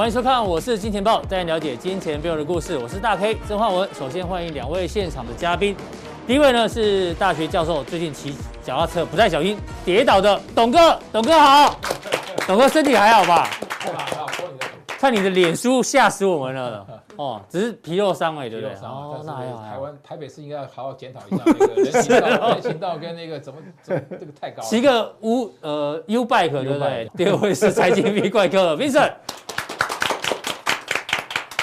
欢迎收看，我是金钱豹，带您了解金钱背后的故事。我是大 K 曾焕文。首先欢迎两位现场的嘉宾，第一位呢是大学教授，最近骑脚踏车不太小心跌倒的董哥，董哥好，董哥身体还好吧？看你的脸书吓死我们了哦，只是皮肉伤而已，对不对？哦，那还好。台湾台北市应该要好好检讨一下那个人行道，人行道跟那个怎么怎么这个太高了。骑个 U 呃 U bike 对不对？第二位是财经 V 怪客 Vincent。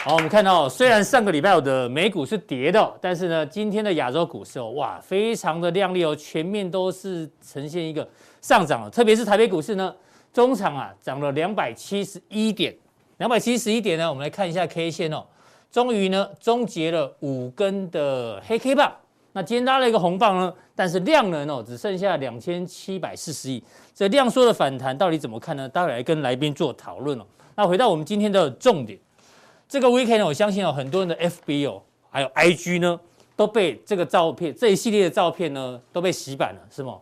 好，我们看到，虽然上个礼拜有的美股是跌的，但是呢，今天的亚洲股市哦，哇，非常的亮丽哦，全面都是呈现一个上涨了。特别是台北股市呢，中场啊涨了两百七十一点，两百七十一点呢，我们来看一下 K 线哦，终于呢终结了五根的黑 K 棒。那今天拉了一个红棒呢，但是量能哦只剩下两千七百四十亿，这量缩的反弹到底怎么看呢？待会来跟来宾做讨论哦。那回到我们今天的重点。这个 weekend 我相信有很多人的 FB 哦，还有 IG 呢，都被这个照片这一系列的照片呢都被洗版了，是吗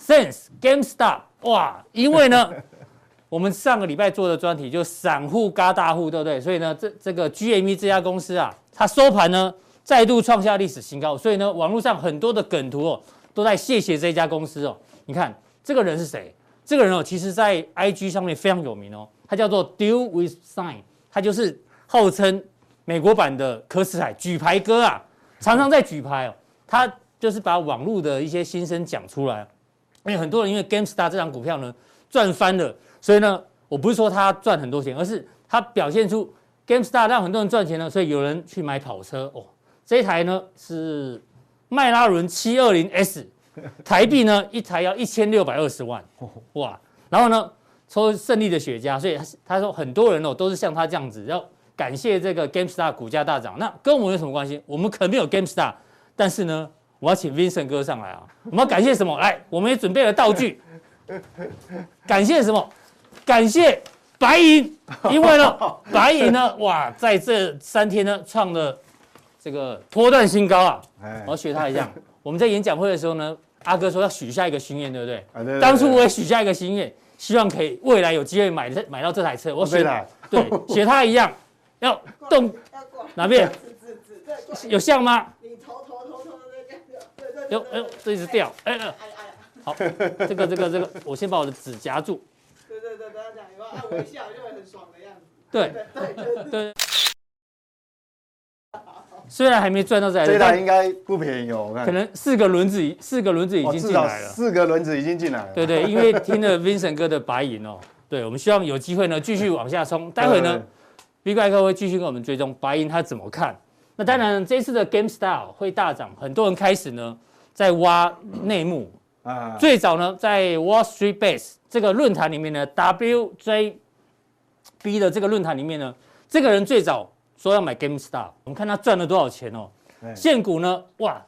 ？Sense GameStop 哇，因为呢，我们上个礼拜做的专题就散户嘎大户，对不对？所以呢，这这个 GME 这家公司啊，它收盘呢再度创下历史新高，所以呢，网络上很多的梗图哦都在谢谢这家公司哦。你看这个人是谁？这个人哦，其实在 IG 上面非常有名哦，他叫做 Deal with Sign，他就是。号称美国版的柯斯海举牌哥啊，常常在举牌哦。他就是把网络的一些心声讲出来。因为很多人因为 GameStar 这张股票呢赚翻了，所以呢，我不是说他赚很多钱，而是他表现出 GameStar 让很多人赚钱呢，所以有人去买跑车哦。这一台呢是迈拉伦七二零 S，台币呢一台要一千六百二十万哇。然后呢抽胜利的雪茄，所以他说很多人哦都是像他这样子要。感谢这个 GameStar 股价大涨，那跟我们有什么关系？我们可能没有 GameStar，但是呢，我要请 Vincent 哥上来啊！我们要感谢什么？来，我们也准备了道具。感谢什么？感谢白银，因为呢，白银呢，哇，在这三天呢，创了这个波段新高啊！我要学他一样。我们在演讲会的时候呢，阿哥说要许下一个心愿，对不对？对对对，当初我也许下一个心愿，希望可以未来有机会买买到这台车。我学对，学他一样。要动哪边？有像吗？你头头头头的有哎呦，这一直掉，哎哎，好，这个这个这个，我先把我的纸夹住。对对对，大家讲，有没有按微笑就会很爽的样子。对对对。虽然还没赚到这台，这台应该不便宜哦，我看。可能四个轮子，四个轮子已经进来了。四个轮子已经进来了。对对，因为听了 Vincent 哥的白银哦，对，我们希望有机会呢继续往下冲。待会呢。V 怪客会继续跟我们追踪白银，他怎么看？那当然，这次的 GameStop 会大涨，很多人开始呢在挖内幕啊。最早呢，在 Wall Street Base 这个论坛里面呢，WJB 的这个论坛里面呢，这个人最早说要买 GameStop，我们看他赚了多少钱哦。现股呢，哇，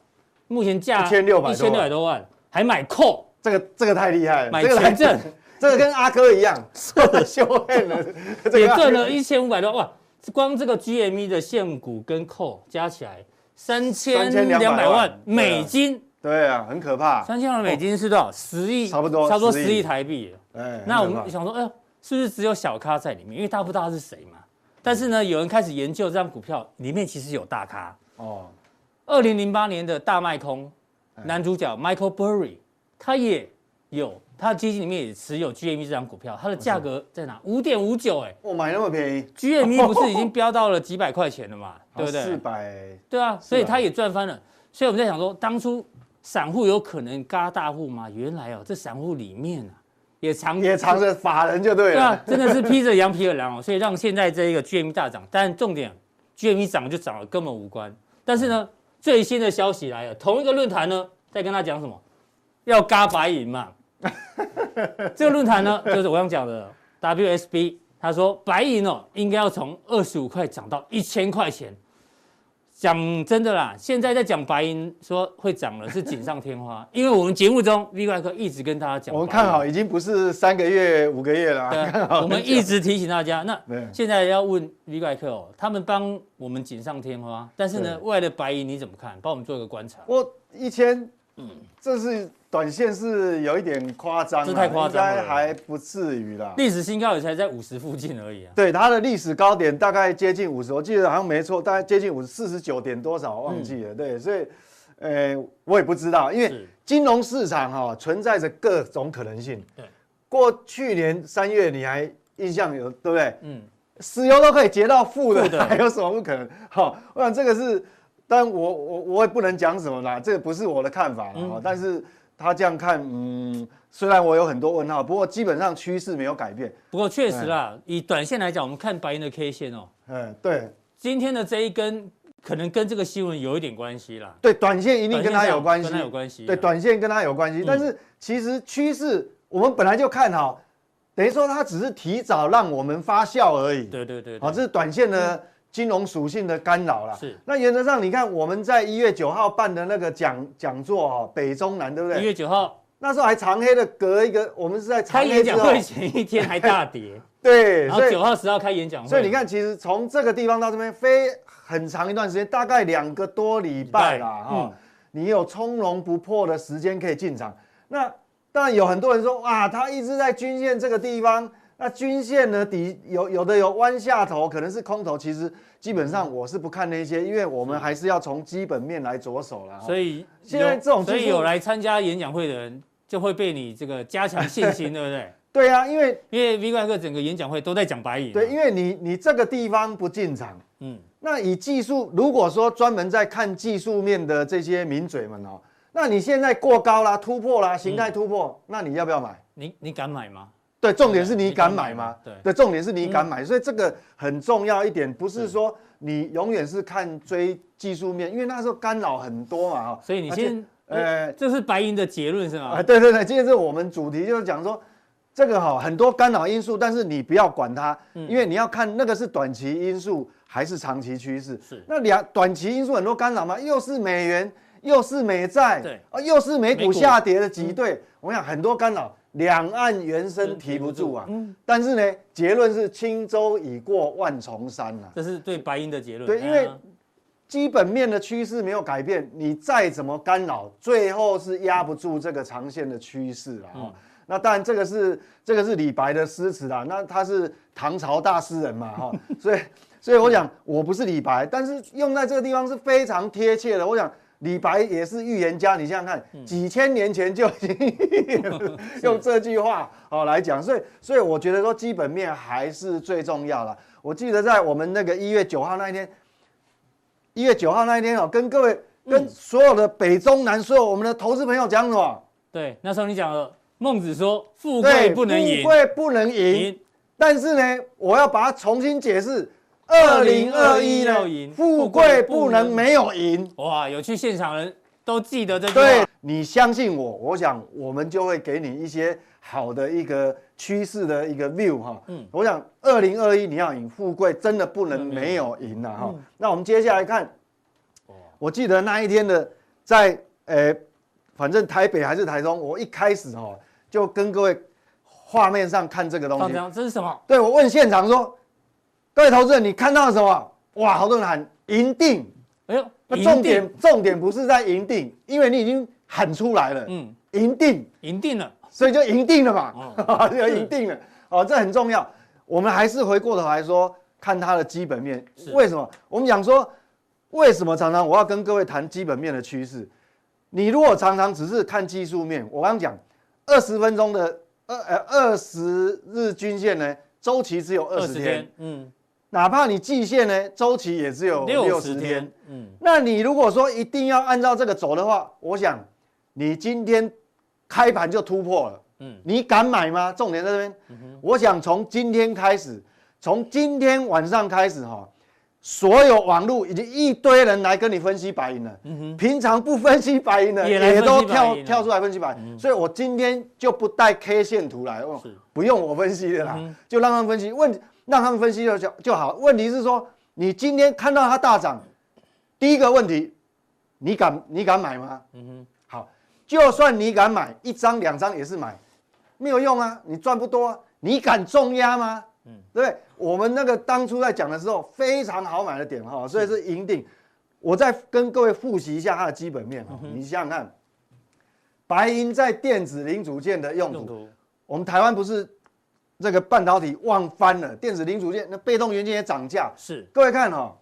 目前价一千六百多万，还买 call，这个这个太厉害了，买权证。这个跟阿哥一样，秀恩了，也赚了一千五百多万哇！光这个 GME 的现股跟扣加起来三千两百万美金，对啊，很可怕。三千万美金是多少？十亿，差不多，差不多十亿台币。哎，那我们想说，哎呦，是不是只有小咖在里面？因为大家不知道他是谁嘛。但是呢，有人开始研究这张股票里面其实有大咖哦。二零零八年的大卖空男主角 Michael Burry，他也有。他的基金里面也持有 GME 这张股票，它的价格在哪？五点五九，哎，我买那么便宜，GME 不是已经飙到了几百块钱了嘛？对不对？四百，对啊，所以他也赚翻了。所以我们在想说，当初散户有可能嘎大户吗？原来哦，这散户里面啊，也藏也藏着法人就对了。对啊，真的是披着羊皮的狼哦，所以让现在这一个 GME 大涨。但重点，GME 涨就涨了，根本无关。但是呢，最新的消息来了，同一个论坛呢，在跟他讲什么？要嘎白银嘛。这个论坛呢，就是我刚讲的 WSB，他说白银哦，应该要从二十五块涨到一千块钱。讲真的啦，现在在讲白银说会涨了，是锦上添花。因为我们节目中 V 怪客一直跟大家讲，我们看好已经不是三个月、五个月了。对，我们一直提醒大家。那现在要问 V 怪客哦，他们帮我们锦上添花，但是呢，未来的白银你怎么看？帮我们做一个观察。我一千。嗯，这是短线是有一点夸张，这太夸张了，应该还不至于啦。历史新高也才在五十附近而已啊。对，它的历史高点大概接近五十，我记得好像没错，大概接近五十四十九点多少，我忘记了。嗯、对，所以，呃，我也不知道，因为金融市场哈、哦、存在着各种可能性。对，过去年三月你还印象有对不对？嗯，石油都可以结到负的，的还有什么不可能？好、哦，我想这个是。但我我我也不能讲什么啦，这个不是我的看法啦。嗯、但是他这样看，嗯，虽然我有很多问号，不过基本上趋势没有改变。不过确实啦，嗯、以短线来讲，我们看白银的 K 线哦、喔，嗯，对，今天的这一根可能跟这个新闻有一点关系啦。对，短线一定跟它有关系，跟它有关系。对，短线跟它有关系。嗯、但是其实趋势我们本来就看好，等于说它只是提早让我们发酵而已。对对对，对，好，这是短线的。嗯金融属性的干扰了，是。那原则上，你看我们在一月九号办的那个讲讲座哦，北中南，对不对？一月九号那时候还长黑的隔一个，我们是在开演讲会前一天还大跌，对。然后九号十号开演讲会，所以你看，其实从这个地方到这边飞很长一段时间，大概两个多礼拜啦，哈、嗯。你有从容不迫的时间可以进场。那当然有很多人说，啊，他一直在均线这个地方。那均线呢？底有有的有弯下头，可能是空头。其实基本上我是不看那些，因为我们还是要从基本面来着手了。所以现在这种，所以有来参加演讲会的人就会被你这个加强信心，对不对？对啊，因为因为 V 怪客整个演讲会都在讲白银。对，因为你你这个地方不进场，嗯，那以技术，如果说专门在看技术面的这些名嘴们哦，那你现在过高啦，突破啦，形态突破，那你要不要买？你你敢买吗？对，重点是你敢买吗？对，对，重点是你敢买，所以这个很重要一点，不是说你永远是看追技术面，因为那时候干扰很多嘛，哈。所以你先，呃，这是白银的结论是吗？啊，对对对，今天是我们主题就是讲说这个哈很多干扰因素，但是你不要管它，因为你要看那个是短期因素还是长期趋势。是。那两短期因素很多干扰嘛，又是美元，又是美债，对，啊，又是美股下跌的挤兑，我想很多干扰。两岸猿声啼不住啊！嗯，但是呢，结论是轻舟已过万重山呐。这是对白银的结论。对，因为基本面的趋势没有改变，你再怎么干扰，最后是压不住这个长线的趋势了啊。那当然，这个是这个是李白的诗词啦。那他是唐朝大诗人嘛，哈，所以所以我想我不是李白，但是用在这个地方是非常贴切的。我想。李白也是预言家，你想想看，几千年前就已经 用这句话哦来讲，所以所以我觉得说基本面还是最重要的。我记得在我们那个一月九号那一天，一月九号那一天哦，跟各位跟所有的北中南所有我们的投资朋友讲什么？对，那时候你讲了，孟子说富贵不能淫，富贵不能淫，但是呢，我要把它重新解释。二零二一呢？富贵不能没有赢。哇，有去现场人都记得这句话。对，你相信我，我想我们就会给你一些好的一个趋势的一个 view 哈。嗯，我想二零二一你要赢，富贵真的不能没有赢呐哈。那我们接下来看，我记得那一天的在呃，反正台北还是台中，我一开始哈就跟各位画面上看这个东西。这是什么？对，我问现场说。各位投资人，你看到了什么？哇，好多人喊赢定！哎呦，那重点重点不是在赢定，因为你已经喊出来了。嗯，赢定，赢定了，所以就赢定了嘛，就赢定了。哦，这很重要。我们还是回过头来说，看它的基本面。为什么？我们讲说，为什么常常我要跟各位谈基本面的趋势？你如果常常只是看技术面，我刚讲二十分钟的二呃二十日均线呢，周期只有二十天。嗯。哪怕你季线呢，周期也只有六十天。嗯，那你如果说一定要按照这个走的话，我想你今天开盘就突破了。嗯，你敢买吗？重点在这边。嗯哼，我想从今天开始，从今天晚上开始哈，所有网络已经一堆人来跟你分析白银了。嗯哼，平常不分析白银的也都跳跳出来分析白银。所以我今天就不带 K 线图来，不用我分析的啦，就让他们分析问。让他们分析就就好。问题是说，你今天看到它大涨，第一个问题，你敢你敢买吗？嗯哼，好，就算你敢买一张两张也是买，没有用啊，你赚不多啊。你敢重压吗？嗯，对不对？我们那个当初在讲的时候非常好买的点哈，所以是赢定。我再跟各位复习一下它的基本面哈，你想想看，白银在电子零组件的用途。用途我们台湾不是这个半导体旺翻了，电子零组件那被动元件也涨价。是，各位看哈、哦，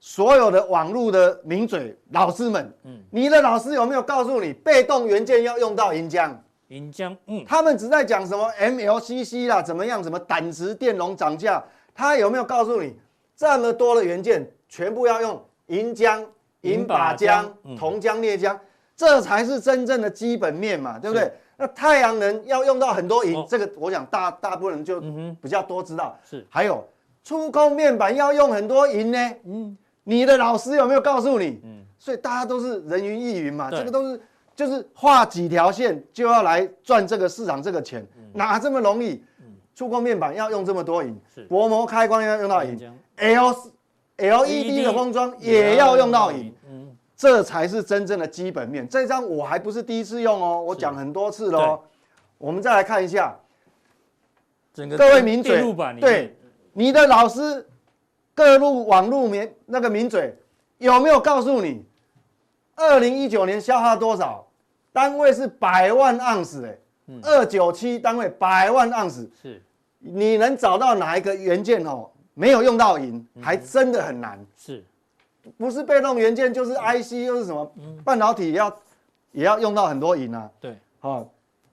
所有的网络的名嘴老师们，嗯，你的老师有没有告诉你被动元件要用到银浆？银浆，嗯，他们只在讲什么 MLCC 啦，怎么样，什么胆值电容涨价，他有没有告诉你这么多的元件全部要用银浆、银把浆、铜浆、镍浆，这才是真正的基本面嘛，对不对？那太阳能要用到很多银，哦、这个我想大大部分人就比较多知道。是，还有触控面板要用很多银呢。嗯，你的老师有没有告诉你？嗯，所以大家都是人云亦云嘛，这个都是。就是画几条线就要来赚这个市场这个钱，哪这么容易？触控面板要用这么多银，薄膜开关要用到银，L L E D 的封装也要用到银，这才是真正的基本面。这张我还不是第一次用哦，我讲很多次喽。我们再来看一下，各位名嘴，对你的老师，各路网路名那个名嘴有没有告诉你，二零一九年消耗多少？单位是百万盎司，哎，二九七单位百万盎司，是，你能找到哪一个元件哦？没有用到银，还真的很难。是，不是被动元件就是 IC 又是什么？半导体也要也要用到很多银啊。对，哦，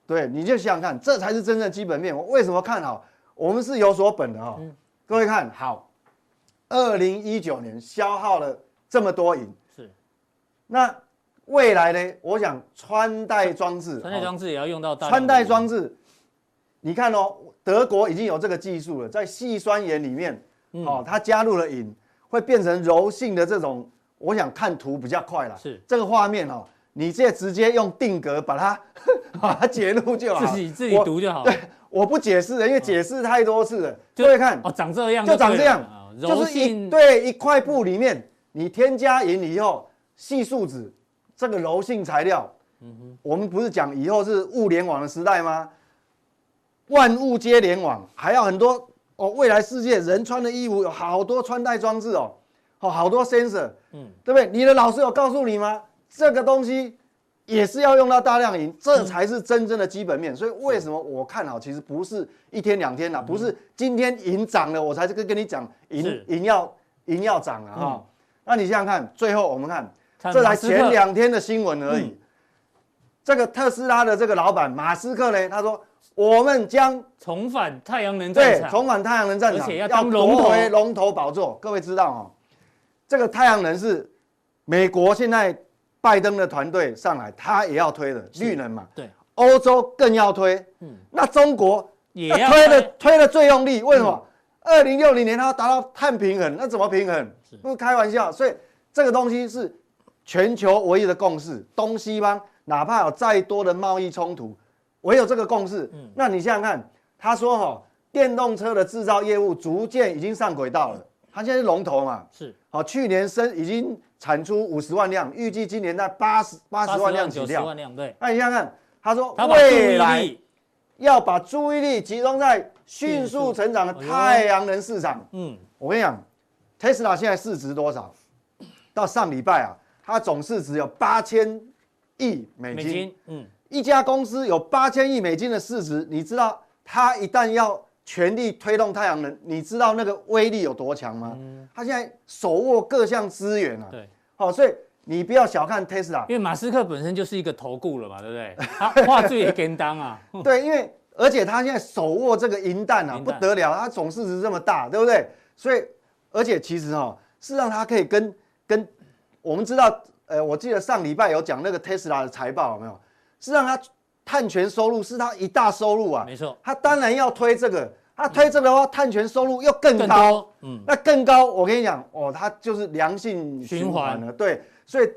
对，你就想想看，这才是真正的基本面。我为什么看好？我们是有所本的哈。各位看好，二零一九年消耗了这么多银，是，那。未来呢？我想穿戴装置，穿戴装置也要用到大。穿戴装置，你看哦，德国已经有这个技术了，在细酸盐里面，哦，它加入了银，会变成柔性的这种。我想看图比较快了，是这个画面哦，你这直接用定格把它 把它截录就好，自己自己读就好。对，我不解释了，因为解释太多次了。各位看，哦，长这样，就长这样，就是一对一块布里面，你添加银以后，细树脂。这个柔性材料，嗯哼，我们不是讲以后是物联网的时代吗？万物皆联网，还要很多哦。未来世界人穿的衣服有好多穿戴装置哦，好好多 sensor，嗯，对不对？你的老师有告诉你吗？这个东西也是要用到大量银，这才是真正的基本面。所以为什么我看好？其实不是一天两天了，不是今天银涨了我才跟跟你讲银银要银要涨了哈。那你想想看，最后我们看。这才前两天的新闻而已。嗯、这个特斯拉的这个老板马斯克呢，他说我们将重返太阳能战场，对，重返太阳能战场，而且要夺回龙头宝座。各位知道哦，这个太阳能是美国现在拜登的团队上来，他也要推的绿能嘛。对，欧洲更要推。嗯，那中国也要推的推的最用力，为什么？二零六零年他要达到碳平衡，那怎么平衡？不是开玩笑。所以这个东西是。全球唯一的共识，东西方哪怕有再多的贸易冲突，唯有这个共识。嗯，那你想想看，他说哈，电动车的制造业务逐渐已经上轨道了，他现在是龙头嘛，是。好，去年生已经产出五十万辆，预计今年在八十八十万辆起跳。万辆，对。那你想想看，他说未来要把注意力集中在迅速成长的太阳能市场。嗯，我跟你讲，Tesla 现在市值多少？到上礼拜啊。它总市值有八千亿美金，嗯，一家公司有八千亿美金的市值，你知道它一旦要全力推动太阳能，你知道那个威力有多强吗？嗯，它现在手握各项资源啊，对，好，所以你不要小看 Tesla，因为马斯克本身就是一个投顾了嘛，对不对？他话最也跟当啊，对，因为而且他现在手握这个银弹啊，不得了，他总市值这么大，对不对？所以而且其实哈，是让他可以跟跟。我们知道，呃，我记得上礼拜有讲那个特斯拉的财报有没有？是让他碳权收入是他一大收入啊。没错，他当然要推这个，他推这个的话，碳权收入又更高。更高嗯，那更高，我跟你讲，哦，它就是良性循环了。对，所以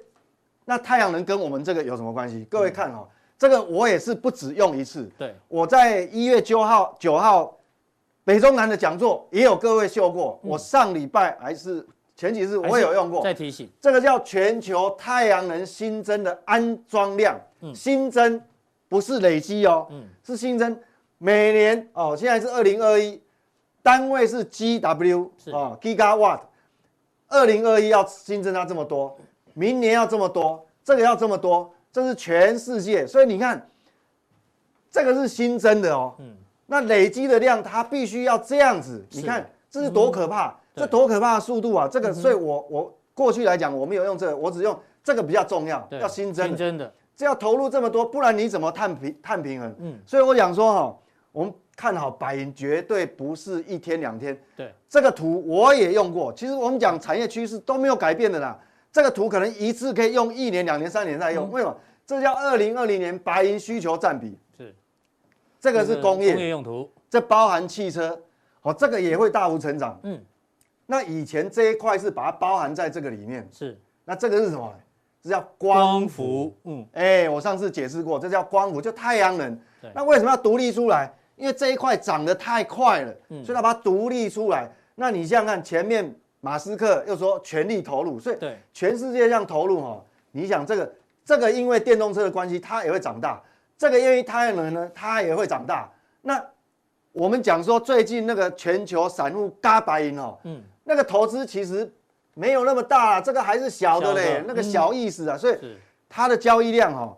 那太阳能跟我们这个有什么关系？各位看哦，这个我也是不止用一次。对，我在一月九号九号北中南的讲座也有各位秀过。我上礼拜还是。前几日我也有用过，再提醒，这个叫全球太阳能新增的安装量，嗯，新增不是累积哦，嗯，是新增，每年哦，现在是二零二一，单位是 GW 啊，Gigawatt，二零二一要新增它这么多，明年要这么多，这个要这么多，这是全世界，所以你看，这个是新增的哦。嗯。那累积的量，它必须要这样子。你看，这是多可怕！这多可怕的速度啊！这个，所以我我过去来讲，我没有用这个，我只用这个比较重要，要新增。新增的。这要投入这么多，不然你怎么碳平碳平衡？嗯。所以我想说哈，我们看好白银绝对不是一天两天。对。这个图我也用过，其实我们讲产业趋势都没有改变的啦。这个图可能一次可以用一年、两年、三年再用，为什么？这叫二零二零年白银需求占比。是。这个是工业。工业用途。这包含汽车，哦，这个也会大幅成长。嗯。那以前这一块是把它包含在这个里面。是。那这个是什么？这叫光伏。嗯。哎，我上次解释过，这叫光伏，就太阳能。对。那为什么要独立出来？因为这一块涨得太快了，嗯所以它把它独立出来。那你想想看，前面马斯克又说全力投入，所以全世界这样投入哈，你想这个这个因为电动车的关系，它也会长大；这个因为太阳能呢，它也会长大。那我们讲说最近那个全球散户嘎白银哦，嗯，那个投资其实没有那么大，这个还是小的嘞，那个小意思啊，所以它的交易量哈。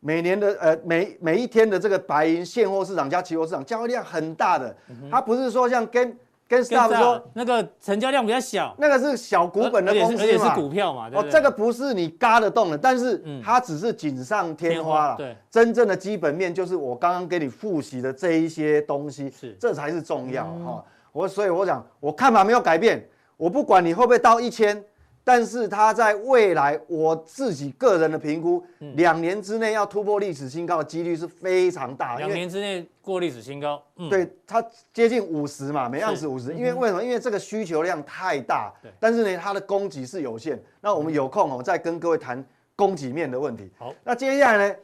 每年的呃每每一天的这个白银现货市场加期货市场交易量很大的，它不是说像跟跟 Stop 说那个成交量比较小，那个是小股本的公司嘛，而且是股票嘛，哦，这个不是你嘎得动的，但是它只是锦上添花了。对，真正的基本面就是我刚刚给你复习的这一些东西，是。这才是重要哈。我所以我讲我看法没有改变，我不管你会不会到一千。但是它在未来，我自己个人的评估，两年之内要突破历史新高的几率是非常大。两年之内过历史新高，对，它接近五十嘛，每盎司五十。因为为什么？因为这个需求量太大，但是呢，它的供给是有限。那我们有空哦，再跟各位谈供给面的问题。好，那接下来呢？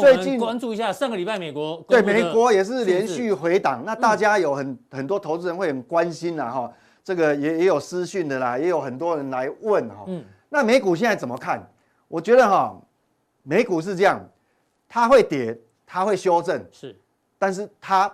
最近关注一下上个礼拜美国，对，美国也是连续回档。那大家有很很多投资人会很关心啊。哈。这个也也有私讯的啦，也有很多人来问哈。嗯，那美股现在怎么看？我觉得哈，美股是这样，它会跌，它会修正，是，但是它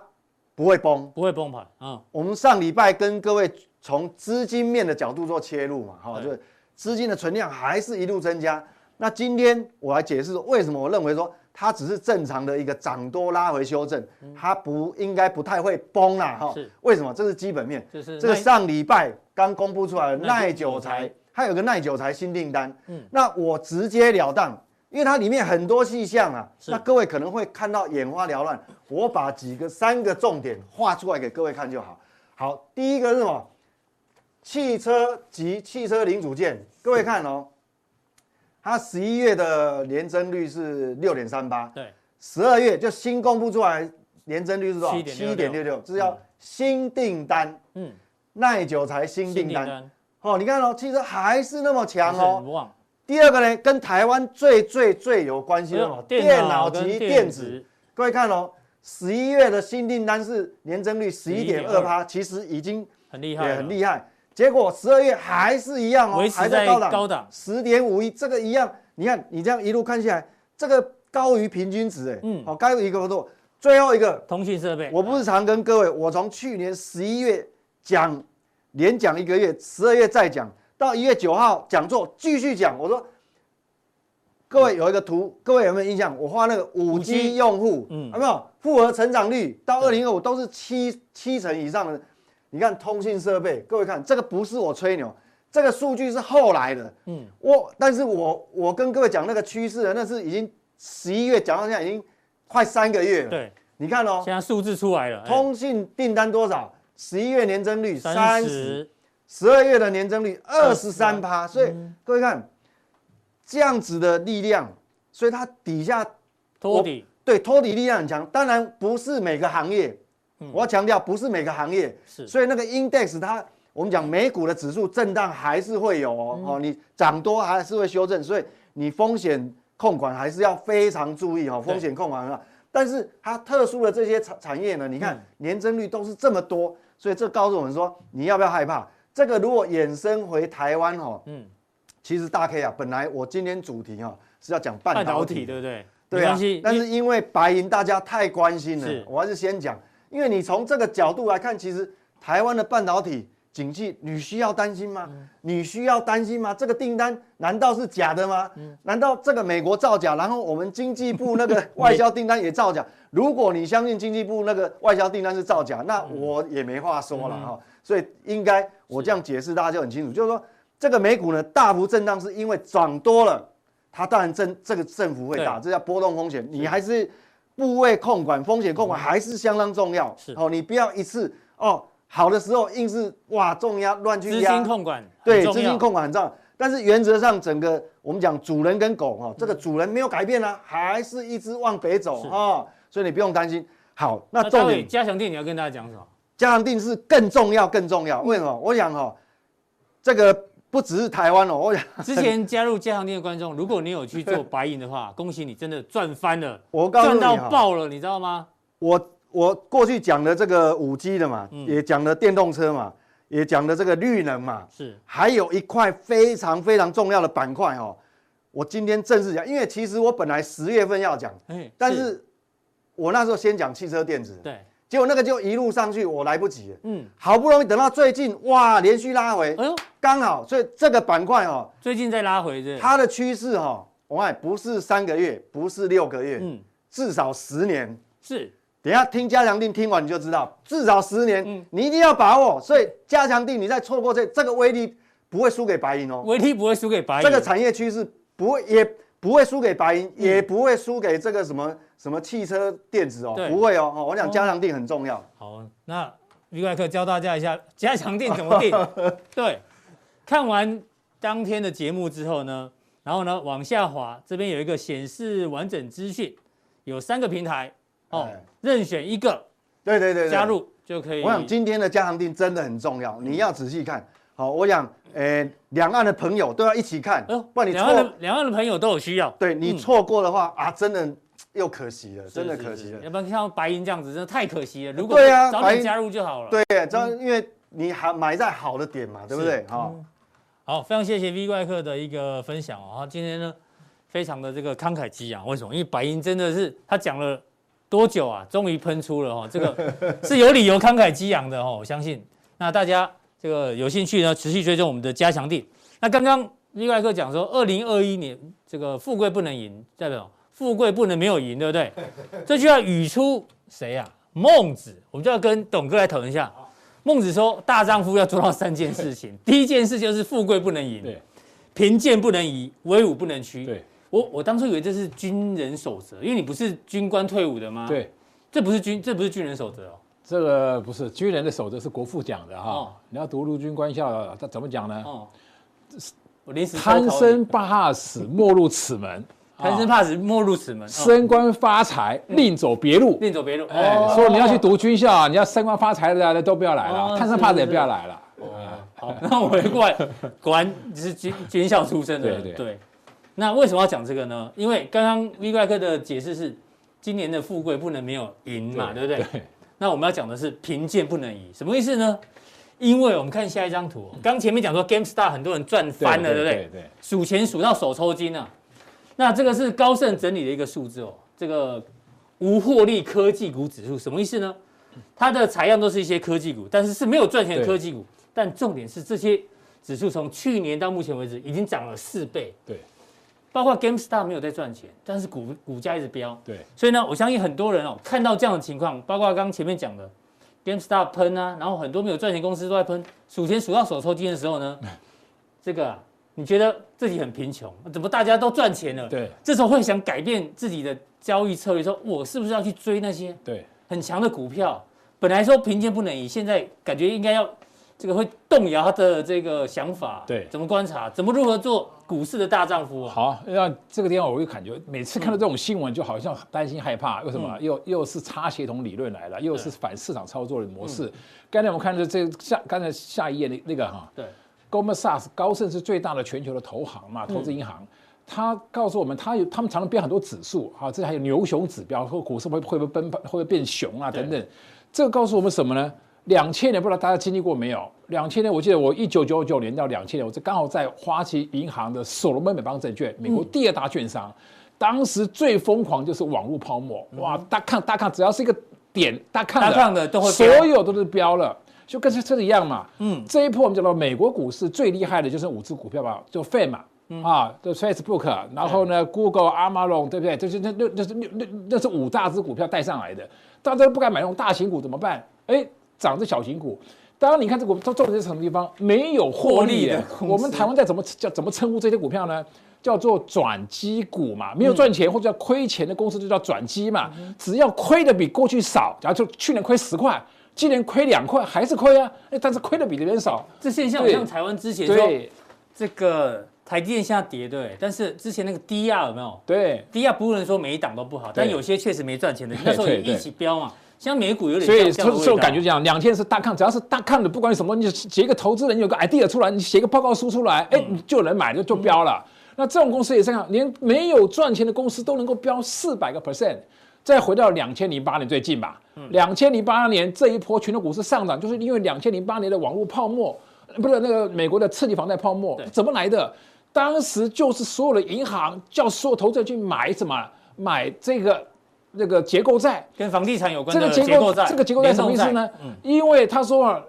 不会崩，不会崩盘啊。我们上礼拜跟各位从资金面的角度做切入嘛，哈，就是资金的存量还是一路增加。那今天我来解释为什么我认为说。它只是正常的一个涨多拉回修正，它不应该不太会崩啦哈。为什么？这是基本面。这个上礼拜刚公布出来的耐久材，它有个耐久材新订单。嗯。那我直截了当，因为它里面很多细项啊，那各位可能会看到眼花缭乱。我把几个三个重点画出来给各位看就好。好，第一个是什么？汽车及汽车零组件，各位看哦。它十一月的年增率是六点三八，对，十二月就新公布出来年增率是多少？七点六六，这叫新订单，嗯，耐久材新订单，哦，你看哦，汽车还是那么强哦。第二个呢，跟台湾最最最有关系的电脑及电子，各位看哦，十一月的新订单是年增率十一点二八，其实已经很厉害，很厉害。结果十二月还是一样哦，还在高档，高档十点五一，这个一样。你看，你这样一路看下来，这个高于平均值，哎，嗯，好，高于一个幅度。最后一个通信设备，我不是常跟各位，我从去年十一月讲，连讲一个月，十二月再讲，到一月九号讲座继续讲。我说，各位有一个图，各位有没有印象？我画那个五 G 用户，嗯，有没有复合成长率到二零二五都是七七成以上的？你看通信设备，各位看这个不是我吹牛，这个数据是后来的。嗯，我但是我我跟各位讲那个趋势，那是已经十一月讲到现在已经快三个月了。对，你看哦，现在数字出来了，通信订单多少？十一月年增率三十，十二月的年增率二十三趴。所以各位看这样子的力量，所以它底下托底，对，托底力量很强。当然不是每个行业。我要强调，不是每个行业，是，所以那个 index 它，我们讲美股的指数震荡还是会有哦，哦，你涨多还是会修正，所以你风险控管还是要非常注意哦，风险控管啊。但是它特殊的这些产产业呢，你看年增率都是这么多，所以这告诉我们说，你要不要害怕？这个如果衍生回台湾哦，嗯，其实大 K 啊，本来我今天主题哈是要讲半导体，对不对？对啊，但是因为白银大家太关心了，我还是先讲。因为你从这个角度来看，其实台湾的半导体景气，你需要担心吗？你需要担心吗？这个订单难道是假的吗？难道这个美国造假，然后我们经济部那个 外销订单也造假？如果你相信经济部那个外销订单是造假，那我也没话说了哈。所以应该我这样解释，大家就很清楚，就是说这个美股呢大幅震荡，是因为涨多了，它当然震这个振幅会大，这叫波动风险。你还是部位控管、风险控管还是相当重要。是哦，你不要一次哦。好的时候硬是哇重压乱去压，资金控管对，资金控管很重要。但是原则上整个我们讲主人跟狗哈，这个主人没有改变啊，还是一直往北走啊，所以你不用担心。好，那重点加强定你要跟大家讲什么？加强定是更重要更重要，为什么？我想哈，这个不只是台湾哦，我想 之前加入加强店的观众，如果你有去做白银的话，恭喜你真的赚翻了，我告诉你赚到爆了，你知道吗？我。我过去讲的这个五 G 的嘛，也讲的电动车嘛，也讲的这个绿能嘛，是，还有一块非常非常重要的板块哦。我今天正式讲，因为其实我本来十月份要讲，但是我那时候先讲汽车电子，对，结果那个就一路上去，我来不及了，嗯，好不容易等到最近，哇，连续拉回，哎呦，刚好，所以这个板块哦，最近在拉回，它的趋势哈，我看不是三个月，不是六个月，嗯，至少十年，是。等一下听加强定，听完你就知道，至少十年，你一定要把握。所以加强定，你再错过这这个威力不会输给白银哦，威力不会输给白银。这个产业趋势不会，也不会输给白银，也不会输给这个什么什么汽车电子哦，不会哦。我讲加强定很重要。好，那 V 怪客教大家一下加强定怎么定。对，看完当天的节目之后呢，然后呢往下滑，这边有一个显示完整资讯，有三个平台。哦，任选一个，对对对，加入就可以。我想今天的加强定真的很重要，你要仔细看。好，我想，诶，两岸的朋友都要一起看，不然你两岸的两岸的朋友都有需要。对，你错过的话啊，真的又可惜了，真的可惜了。要不然像白银这样子，真的太可惜了。如果对啊，早点加入就好了。对，这样因为你还买在好的点嘛，对不对？好，好，非常谢谢 V 怪客的一个分享啊。今天呢，非常的这个慷慨激昂，为什么？因为白银真的是他讲了。多久啊？终于喷出了哦，这个 是有理由慷慨激昂的哦，我相信。那大家这个有兴趣呢，持续追踪我们的加强地。那刚刚另外一个讲说，二零二一年这个富贵不能赢，代表富贵不能没有赢，对不对？这就要语出谁呀？孟子。我们就要跟董哥来讨论一下。孟子说，大丈夫要做到三件事情，第一件事就是富贵不能赢，对，贫贱不能移，威武不能屈，对。我我当初以为这是军人守则，因为你不是军官退伍的吗？对，这不是军，这不是军人守则哦。这个不是军人的守则，是国父讲的哈。哦、你要读陆军官校，他怎么讲呢？哦，我临时贪生怕死，莫入此门。贪生怕死，莫入此门。升官发财，另走别路。另走别路。哎，说你要去读军校，你要升官发财的，都不要来了。贪生怕死也不要来了。哦，好，那我回过来，果然你是军军校出身的，对对对。那为什么要讲这个呢？因为刚刚 V 怪客的解释是，今年的富贵不能没有赢嘛，对，对不对？对，那我们要讲的是贫贱不能移，什么意思呢？因为我们看下一张图，刚前面讲说 GameStar 很多人赚翻了，对，不对？对，对，对，数钱数到手抽筋啊。那这个是高盛整理的一个数字哦，这个无获利科技股指数什么意思呢？它的采样都是一些科技股，但是是没有赚钱的科技股。但重点是这些指数从去年到目前为止已经涨了四倍。对。包括 GameStar 没有在赚钱，但是股股价一直飙。对，所以呢，我相信很多人哦，看到这样的情况，包括刚刚前面讲的 GameStar 喷啊，然后很多没有赚钱公司都在喷，数钱数到手抽筋的时候呢，这个啊，你觉得自己很贫穷，怎么大家都赚钱了？对，这时候会想改变自己的交易策略，说我是不是要去追那些对很强的股票？本来说贫贱不能移，现在感觉应该要。这个会动摇他的这个想法，对，怎么观察，怎么如何做股市的大丈夫？好，那这个地方我会感觉，每次看到这种新闻，就好像担心害怕，为什么？又又是差协同理论来了，又是反市场操作的模式。刚才我们看的这下，刚才下一页那那个哈，对，Goldman Sachs 高盛是最大的全球的投行嘛，投资银行，他告诉我们，他有他们常常编很多指数，哈，这还有牛熊指标，或股市会会不会奔会不会变熊啊等等，这个告诉我们什么呢？两千年不知道大家经历过没有？两千年我记得我一九九九年到两千年，我这刚好在花旗银行的所罗门美邦证券，美国第二大券商，嗯、当时最疯狂就是网络泡沫，哇，大看大看，只要是一个点大看的，大看的都会，所有都是飙了。就跟这车子一样嘛。嗯，这一波我们讲到美国股市最厉害的就是五只股票吧，就 FAME 嘛，嗯、啊，就 Facebook，然后呢、嗯、Google、Amazon，对不对？就是那那那是那那那是五大只股票带上来的，大家都不敢买那种大型股怎么办？哎，涨这小型股。当然，你看这股都重点在什么地方？没有获利的。我们台湾在怎么叫怎么称呼这些股票呢？叫做转机股嘛，没有赚钱或者叫亏钱的公司就叫转机嘛。只要亏的比过去少，假如就去年亏十块，今年亏两块还是亏啊。但是亏的比别人少。这现象像台湾之前说这个台积电下跌对，但是之前那个低压有没有？对低压不能说每一档都不好，但有些确实没赚钱的，那时候也一起飙嘛。像美股有点，所以所以我感觉这样，两天是大看，只要是大看的，不管什么，你写一个投资人有个 idea 出来，你写个报告书出来，哎，就有人买就就标了。那这种公司也是这样，连没有赚钱的公司都能够标四百个 percent。再回到两千零八年最近吧，两千零八年这一波全球股市上涨，就是因为两千零八年的网络泡沫，不是那个美国的刺激房贷泡沫，怎么来的？当时就是所有的银行叫所有投资人去买什么，买这个。那个结构债跟房地产有关的结构债，这个结构债什么意思呢？嗯、因为他说啊，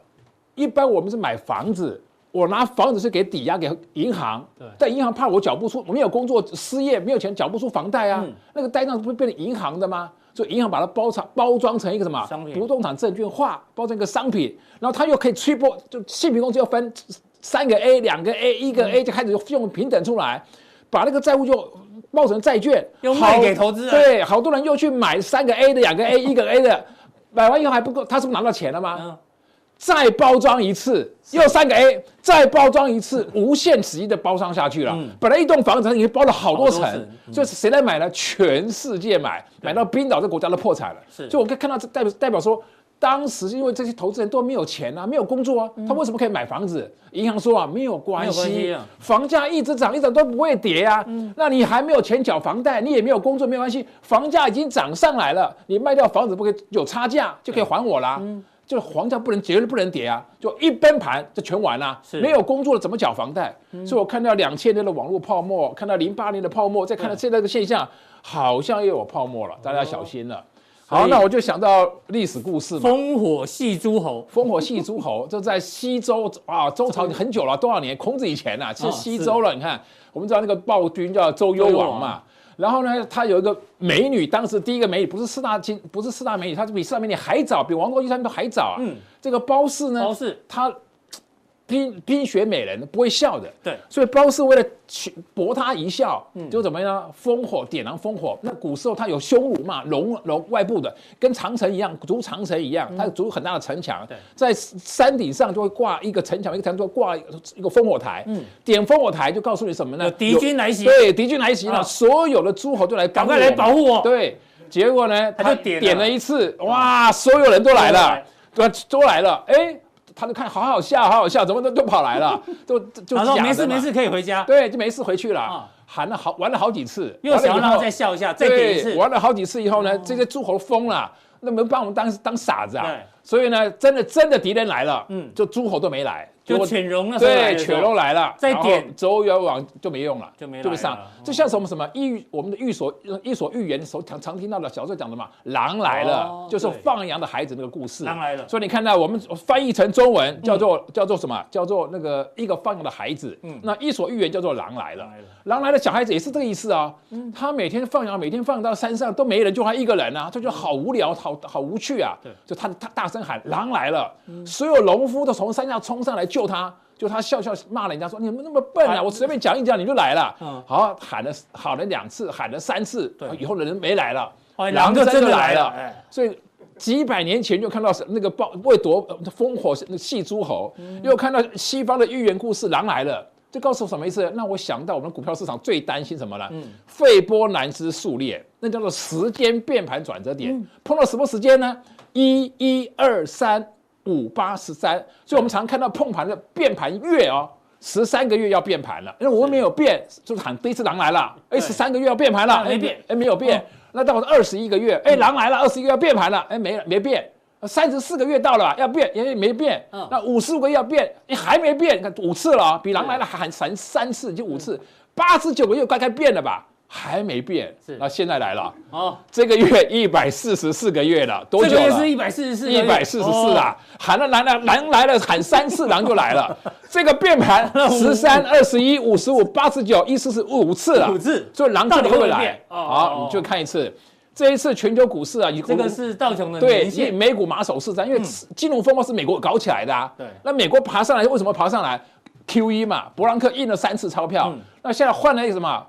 一般我们是买房子，我拿房子是给抵押给银行，对。但银行怕我缴不出，我没有工作失业没有钱缴不出房贷啊，嗯、那个呆账不是变成银行的吗？所以银行把它包成包装成一个什么？商品，不动产证券化，包成一个商品，然后它又可以吹波，就信评公司要分三个 A 两个 A 一个 A 就开始用平等出来，把那个债务就。报成债券，又卖给投资人，对，好多人又去买三个 A 的，两个 A，一个 A 的，买完以后还不够，他是不是拿到钱了吗？嗯、再包装一次，又三个 A，再包装一次，无限期的包装下去了。嗯、本来一栋房子已经包了好多层，所以谁来买呢？全世界买，买到冰岛这国家都破产了。是，所以我可以看到这代表代表说。当时因为这些投资人都没有钱啊，没有工作啊，他为什么可以买房子？银行说啊，没有关系，房价一直涨，一直都不会跌啊。那你还没有钱缴房贷，你也没有工作，没有关系，房价已经涨上来了，你卖掉房子不可以有差价，就可以还我啦。就房价不能绝对不能跌啊，就一崩盘就全完了。没有工作了怎么缴房贷？所以我看到两千年的网络泡沫，看到零八年的泡沫，再看到现在的现象，好像又有泡沫了，大家小心了。好，那我就想到历史故事嘛。烽火戏诸侯，烽火戏诸侯，就在西周啊，周朝很久了，多少年？孔子以前呐、啊，是西周了。你看，我们知道那个暴君叫周幽王嘛。然后呢，他有一个美女，当时第一个美女不是四大金，不是四大美女，她是比四大美女还早，比王国玉他们都还早啊。嗯，这个褒姒呢，褒姒她。冰冰雪美人不会笑的，对，所以褒姒为了博他一笑，嗯，就怎么样？烽火点燃烽火。那古时候他有匈奴嘛，龙龙外部的，跟长城一样，筑长城一样，它筑很大的城墙，对，在山顶上就会挂一个城墙，一个城墙挂一个烽火台，嗯，点烽火台就告诉你什么呢？敌军来袭，对，敌军来袭了，所有的诸侯就来赶快来保护我，对，结果呢，他就点了。一次，哇，所有人都来了，对，都来了，哎。他就看好好笑，好好笑，怎么都都跑来了，就就他说没事没事可以回家，对，就没事回去了。喊了好玩了好几次，又想让他再笑一下，再点一次。玩了好几次以后呢，这些诸侯疯了，那没把我们当当傻子啊？所以呢，真的真的敌人来了，嗯，就诸侯都没来。就犬戎了，对，犬戎来了，再点周幽王就没用了，就没就不上，就像什么什么寓我们的寓所寓所寓言的时候常常听到的小时候讲的嘛，狼来了，就是放羊的孩子那个故事。狼来了，所以你看到我们翻译成中文叫做叫做什么？叫做那个一个放羊的孩子。嗯，那寓所寓言叫做狼来了，狼来了，小孩子也是这个意思啊。嗯，他每天放羊，每天放到山上都没人，就他一个人啊，他就好无聊，好好无趣啊。对，就他他大声喊狼来了，所有农夫都从山上冲上来救他。就他笑笑骂人家说：“你们那么笨啊！我随便讲一讲你就来了。”好，喊了喊了两次，喊了三次，以后的人没来了，狼就真的来了。所以几百年前就看到那个暴为夺烽火戏诸侯，又看到西方的寓言故事，狼来了，这告诉我什么意思？让我想到我们股票市场最担心什么呢？费波南兹数列，那叫做时间变盘转折点，碰到什么时间呢？一一二三。五八十三，所以我们常看到碰盘的变盘月哦，十三个月要变盘了，因为我们没有变，就是喊第一次狼来了，哎，十三个月要变盘了，没变，哎，没有变，那到二十一个月，哎，狼来了，二十一个月要变盘了，哎，没了，没变，三十四个月到了要变，也没变，那五十五个月要变，你还没变，你看五次了，比狼来了还喊三三次，就五次，八十九个月该该变了吧？还没变，是。那现在来了，哦，这个月一百四十四个月了，多久了？这个月是一百四十四，一百四十四啊，喊了狼了，狼来了，喊三次狼就来了。这个变盘十三、二十一、五十五、八十九、一四十五次了，五次，所以狼到底会不会来？好，你就看一次。这一次全球股市啊，这个是道琼的对，美股马首是瞻，因为金融风暴是美国搞起来的啊。对，那美国爬上来为什么爬上来？Q 一嘛，伯朗克印了三次钞票，那现在换了一个什么？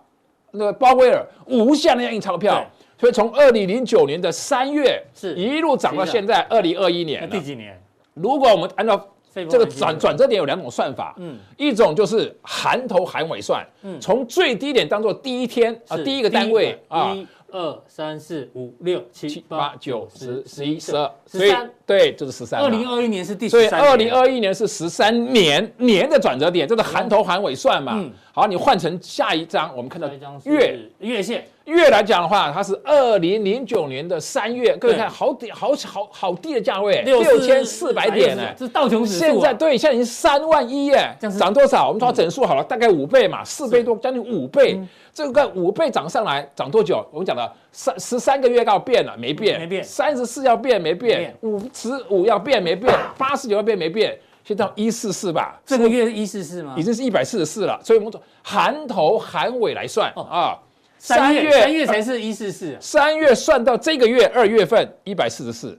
那个鲍威尔无限量印钞票，所以从二零零九年的三月是一路涨到现在二零二一年。第几年？如果我们按照这个转转折点有两种算法，嗯，一种就是含头含尾算，嗯，从最低点当做第一天啊，第一个单位啊，一二三四五六七八九十十一十二所以，对，就是十三。二零二一年是第，所以二零二一年是十三年年的转折点，这是含头含尾算嘛。好，你换成下一张，我们看到月月线月来讲的话，它是二零零九年的三月，各位看好低，好好好低的价位，六千四百点呢。这是道琼指数，现在对，现在已经三万一耶，涨多少？我们抓整数好了，大概五倍嘛，四倍多，将近五倍。这个五倍涨上来，涨多久？我们讲了三十三个月要变了，没变，没变。三十四要变，没变。五十五要变，没变。八十九要变，没变。现在一四四吧，这个月一四四吗？已经是一百四十四了，所以我们从含头含尾来算啊，三月三月才是一四四，三月算到这个月二月份一百四十四，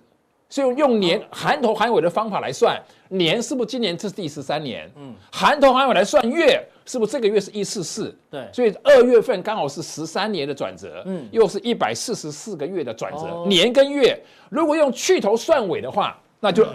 所以用年含头含尾的方法来算，年是不是今年这是第十三年？嗯，含头含尾来算月，是不是这个月是一四四？对，所以二月份刚好是十三年的转折，嗯，又是一百四十四个月的转折，年跟月如果用去头算尾的话，那就。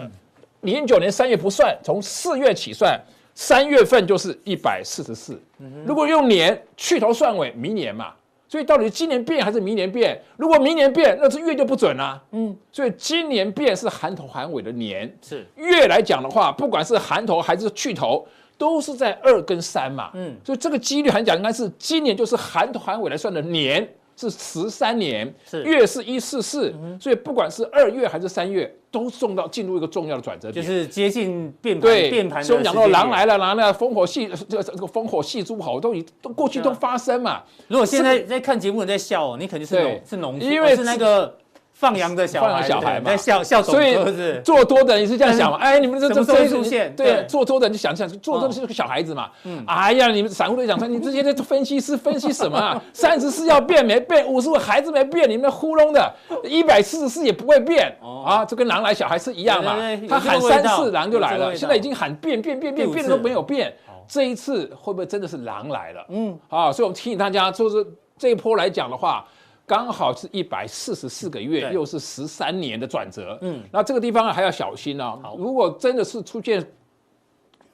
零九年三月不算，从四月起算，三月份就是一百四十四。如果用年去头算尾，明年嘛，所以到底今年变还是明年变？如果明年变，那这月就不准啦。嗯，所以今年变是含头含尾的年，是月来讲的话，不管是含头还是去头，都是在二跟三嘛。嗯，所以这个几率来讲，应该是今年就是含头含尾来算的年。是十三年，是月是一四四，所以不管是二月还是三月，都送到进入一个重要的转折点，就是接近变盘。对，变盘。所以讲到狼来了，狼来了，烽火戏这个这个烽火戏诸侯都已都过去都发生嘛。如果现在在看节目人在笑哦，你肯定是农是农，因为是那个。放羊的小孩，小孩嘛，在笑笑，所以做多的人是这样想嘛？哎，你们这这这出现，对，做多的人就想想，做多的是个小孩子嘛。嗯，哎呀，你们散户都讲说，你这些的分析师分析什么啊？三十四要变没变，五十五孩子没变，你们糊弄的，一百四十四也不会变啊，这跟狼来小孩是一样嘛。他喊三次狼就来了，现在已经喊变变变变变的都没有变，这一次会不会真的是狼来了？嗯，啊，所以我们提醒大家，就是这一波来讲的话。刚好是一百四十四个月，又是十三年的转折。嗯，那这个地方还要小心哦。如果真的是出现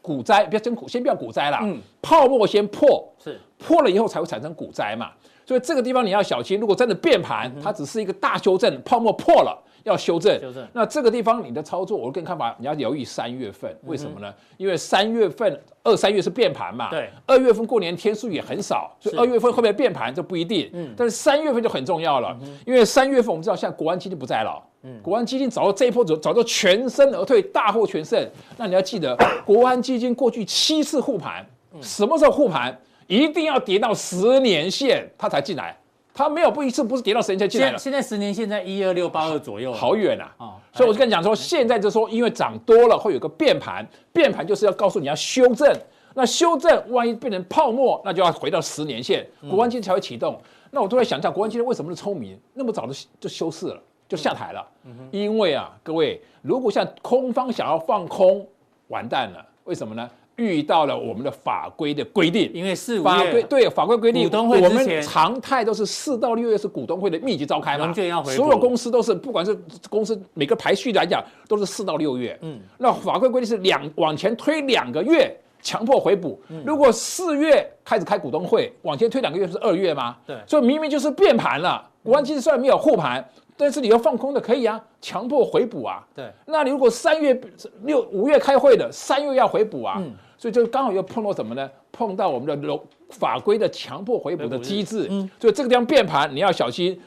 股灾，不要真股，先不要股灾啦。嗯，泡沫先破，是破了以后才会产生股灾嘛。所以这个地方你要小心。如果真的变盘，它只是一个大修正，泡沫破了。要修正，修正。那这个地方你的操作，我个人看法，你要留意三月份，为什么呢？因为三月份二三月是变盘嘛，对，二月份过年天数也很少，所以二月份会不会变盘这不一定。嗯，但是三月份就很重要了，因为三月份我们知道现在国安基金不在了，嗯，国安基金早到这一波走，早就全身而退，大获全胜。那你要记得，国安基金过去七次护盘，什么时候护盘？一定要跌到十年线，它才进来。它没有不一次不是跌到十年线进来了，现在十年线在一二六八二左右，好远啊！哦，所以我就跟你讲说，现在就说因为涨多了会有个变盘，变盘就是要告诉你要修正，那修正万一变成泡沫，那就要回到十年线，国安基金才会启动。那我都在想象，国安基金为什么是聪明，那么早就就休市了，就下台了？因为啊，各位，如果像空方想要放空，完蛋了，为什么呢？遇到了我们的法规的规定，因为四五法规对法规规定，股东会我们常态都是四到六月是股东会的密集召开嘛，所有公司都是，不管是公司每个排序来讲都是四到六月。嗯，那法规规定是两往前推两个月，强迫回补。如果四月开始开股东会，往前推两个月是二月吗？对，所以明明就是变盘了。国安基金虽然没有护盘，但是你要放空的可以啊，强迫回补啊。对，那你如果三月六五月开会的，三月要回补啊。嗯。所以就刚好又碰到什么呢？碰到我们的楼法规的强迫回补的机制，嗯，所以这个地方变盘你要小心。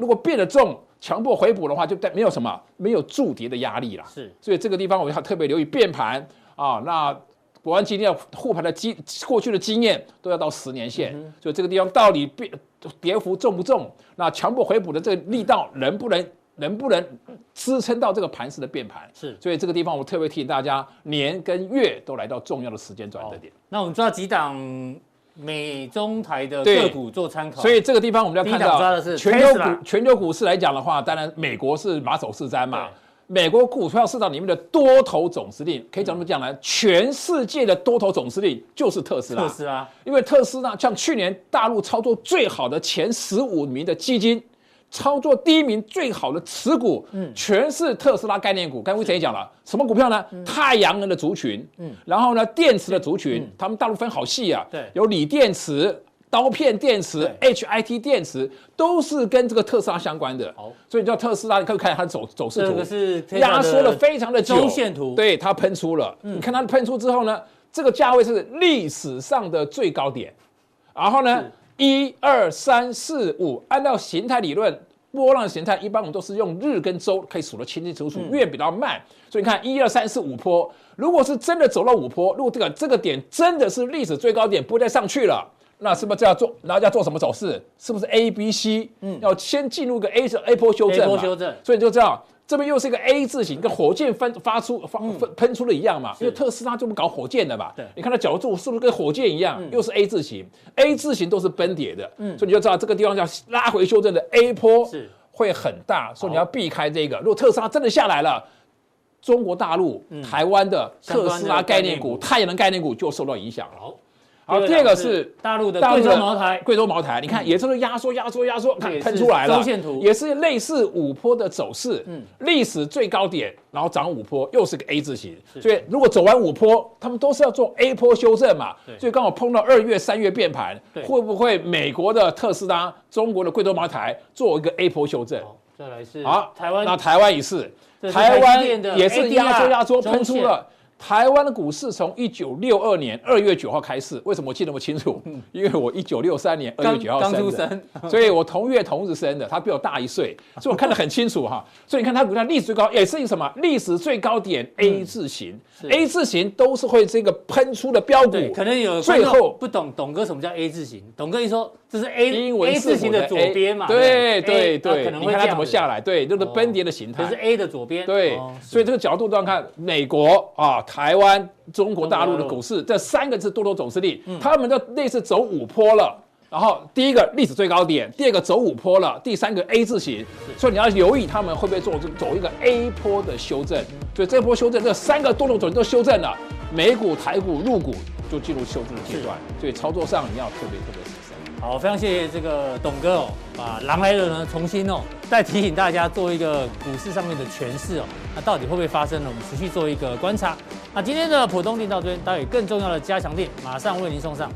如果变得重，强迫回补的话，就没有什么没有筑跌的压力了。是，所以这个地方我们要特别留意变盘啊。那国安今天要护盘的经过去的经验都要到十年线，所以这个地方到底变跌幅重不重？那强迫回补的这个力道能不能能不能支撑到这个盘势的变盘？是，所以这个地方我特别提醒大家，年跟月都来到重要的时间转折点。那我们抓几档美中台的个股做参考。所以这个地方我们要看到，抓的是全球股全球股市来讲的话，当然美国是马首是瞻嘛。美国股票市场里面的多头总司令，可以怎么讲呢？全世界的多头总司令就是特斯拉。特斯拉，因为特斯拉像去年大陆操作最好的前十五名的基金，操作第一名最好的持股，嗯，全是特斯拉概念股。刚才威臣也讲了，什么股票呢？太阳能的族群，嗯，然后呢，电池的族群，他们大陆分好细啊，对，有锂电池。刀片电池、HIT 电池都是跟这个特斯拉相关的，好，所以叫特斯拉，你可以看它走走势图，这个是压缩了非常的久，周线图，对，它喷出了，你看它喷出之后呢，这个价位是历史上的最高点，然后呢，一二三四五，按照形态理论，波浪形态一般我们都是用日跟周可以数得清清楚楚，月比较慢，所以你看一二三四五波，如果是真的走了五波，如果这个这个点真的是历史最高点，不会再上去了。那是不是就要做？然后要做什么走势？是不是 A、B、C？嗯，要先进入个 A 是 A 波修正 A 波修正，所以你就知道这边又是一个 A 字形，跟火箭分发出发喷出的一样嘛。因为特斯拉就不搞火箭的嘛。对，你看它角度是不是跟火箭一样？又是 A 字形，A 字形都是崩跌的。嗯，所以你就知道这个地方叫拉回修正的 A 坡是会很大，所以你要避开这个。如果特斯拉真的下来了，中国大陆、台湾的特斯拉概念股、太阳能概念股就受到影响了。好，第二个是大陆的贵州茅台，贵州茅台，你看也是压缩、压缩、压缩，看喷出来了，周线图。也是类似五波的走势，嗯，历史最高点，然后涨五波，又是个 A 字形，所以如果走完五波，他们都是要做 A 波修正嘛，所以刚好碰到二月、三月变盘，会不会美国的特斯拉、中国的贵州茅台做一个 A 波修正？再来是好，台湾，那台湾也是，台湾也是压缩、压缩，喷出了。台湾的股市从一九六二年二月九号开始，为什么我记得那么清楚？因为我一九六三年二月九号生的，刚出生，所以我同月同日生的，他比我大一岁，所以我看得很清楚哈。所以你看它股价历史最高，也是一个什么历史最高点 A 字形，A 字形都是会这个喷出的标股。可能有最后不懂董哥什么叫 A 字形，董哥一说这是 A A 字形的左边嘛？对对对，你看它怎么下来？对，就是崩跌的形态。这是 A 的左边。对，所以这个角度都要看美国啊。台湾、中国大陆的股市，这三个是多头总司令，他们的类似走五坡了。然后第一个历史最高点，第二个走五坡了，第三个 A 字形，所以你要留意他们会不会做走一个 A 坡的修正。所以这波修正，这三个多头总都修正了，美股、台股、入股就进入修正的阶段。所以操作上你要特别特别。好，非常谢谢这个董哥哦，把狼来了呢重新哦再提醒大家做一个股市上面的诠释哦，那到底会不会发生呢？我们持续做一个观察。那今天的浦东錠到这边，待有更重要的加强店马上为您送上。